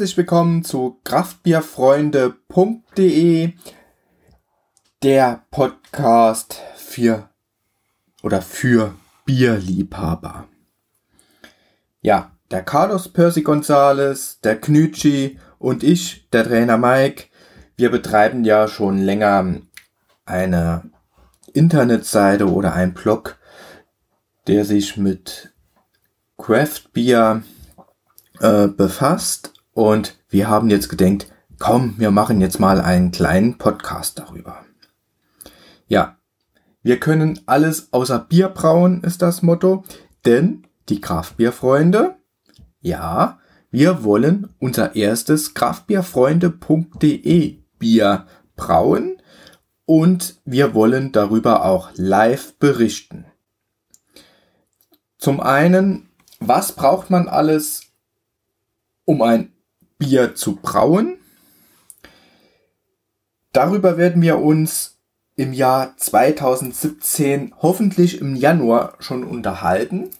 Herzlich willkommen zu kraftbierfreunde.de, der Podcast für oder für Bierliebhaber. Ja, der Carlos Percy Gonzales, der Knütschi und ich, der Trainer Mike, wir betreiben ja schon länger eine Internetseite oder ein Blog, der sich mit Craft Beer äh, befasst und wir haben jetzt gedenkt, komm, wir machen jetzt mal einen kleinen Podcast darüber. Ja, wir können alles außer Bier brauen, ist das Motto, denn die Kraftbierfreunde, ja, wir wollen unser erstes kraftbierfreunde.de Bier brauen und wir wollen darüber auch live berichten. Zum einen, was braucht man alles, um ein Bier zu brauen? Darüber werden wir uns im Jahr 2017 hoffentlich im Januar schon unterhalten.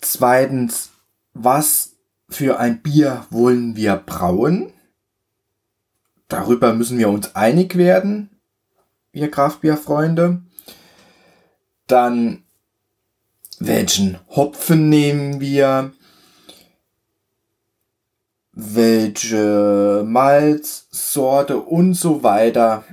Zweitens, was für ein Bier wollen wir brauen? Darüber müssen wir uns einig werden, ihr Kraftbierfreunde. Dann, welchen Hopfen nehmen wir? Welche Malzsorte und so weiter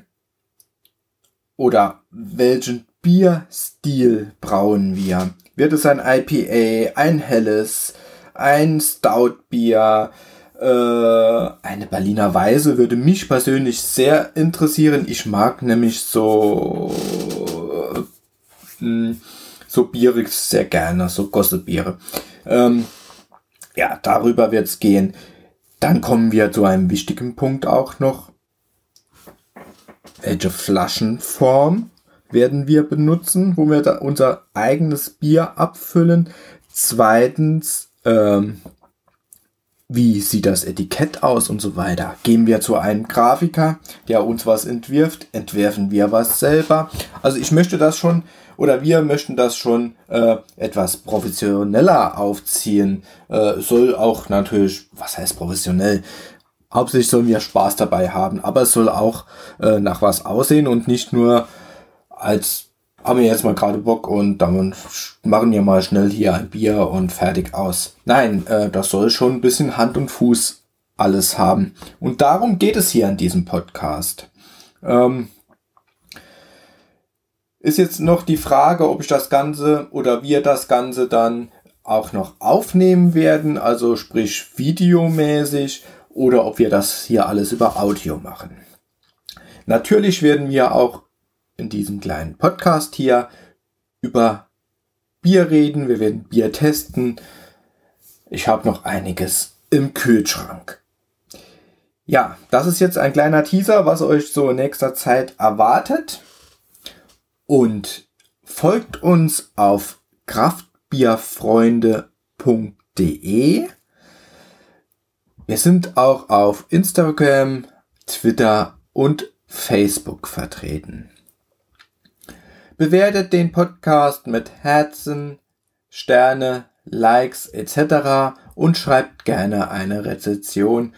oder welchen Bierstil brauen wir. Wird es ein IPA, ein helles, ein Stout-Bier, äh, eine Berliner Weise würde mich persönlich sehr interessieren. Ich mag nämlich so äh, so Biere sehr gerne, so Gossebiere. Ähm, ja, darüber wird es gehen. Dann kommen wir zu einem wichtigen Punkt auch noch. Welche Flaschenform werden wir benutzen, wo wir unser eigenes Bier abfüllen? Zweitens, ähm, wie sieht das Etikett aus und so weiter. Gehen wir zu einem Grafiker, der uns was entwirft, entwerfen wir was selber. Also ich möchte das schon oder wir möchten das schon äh, etwas professioneller aufziehen. Äh, soll auch natürlich, was heißt professionell? Hauptsächlich sollen wir Spaß dabei haben, aber es soll auch äh, nach was aussehen und nicht nur als haben wir jetzt mal gerade Bock und dann machen wir mal schnell hier ein Bier und fertig aus. Nein, äh, das soll schon ein bisschen Hand und Fuß alles haben. Und darum geht es hier in diesem Podcast. Ähm, ist jetzt noch die Frage, ob ich das Ganze oder wir das Ganze dann auch noch aufnehmen werden, also sprich videomäßig, oder ob wir das hier alles über Audio machen. Natürlich werden wir auch in diesem kleinen Podcast hier über Bier reden. Wir werden Bier testen. Ich habe noch einiges im Kühlschrank. Ja, das ist jetzt ein kleiner Teaser, was euch so in nächster Zeit erwartet. Und folgt uns auf kraftbierfreunde.de. Wir sind auch auf Instagram, Twitter und Facebook vertreten. Bewertet den Podcast mit Herzen, Sterne, Likes etc. und schreibt gerne eine Rezension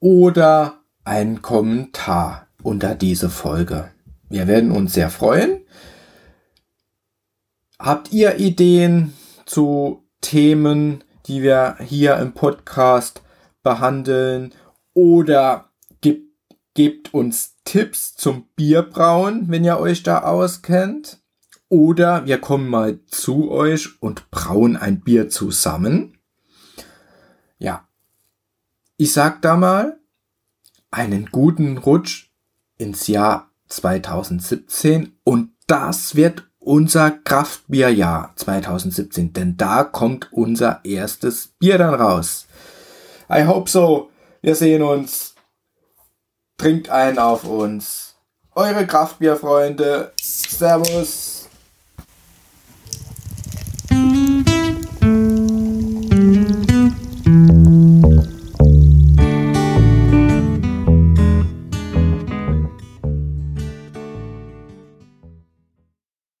oder einen Kommentar unter diese Folge. Wir werden uns sehr freuen. Habt ihr Ideen zu Themen, die wir hier im Podcast behandeln oder Gebt uns Tipps zum Bierbrauen, wenn ihr euch da auskennt. Oder wir kommen mal zu euch und brauen ein Bier zusammen. Ja. Ich sag da mal, einen guten Rutsch ins Jahr 2017 und das wird unser Kraftbierjahr 2017, denn da kommt unser erstes Bier dann raus. I hope so. Wir sehen uns Trinkt einen auf uns. Eure Kraftbierfreunde. Servus.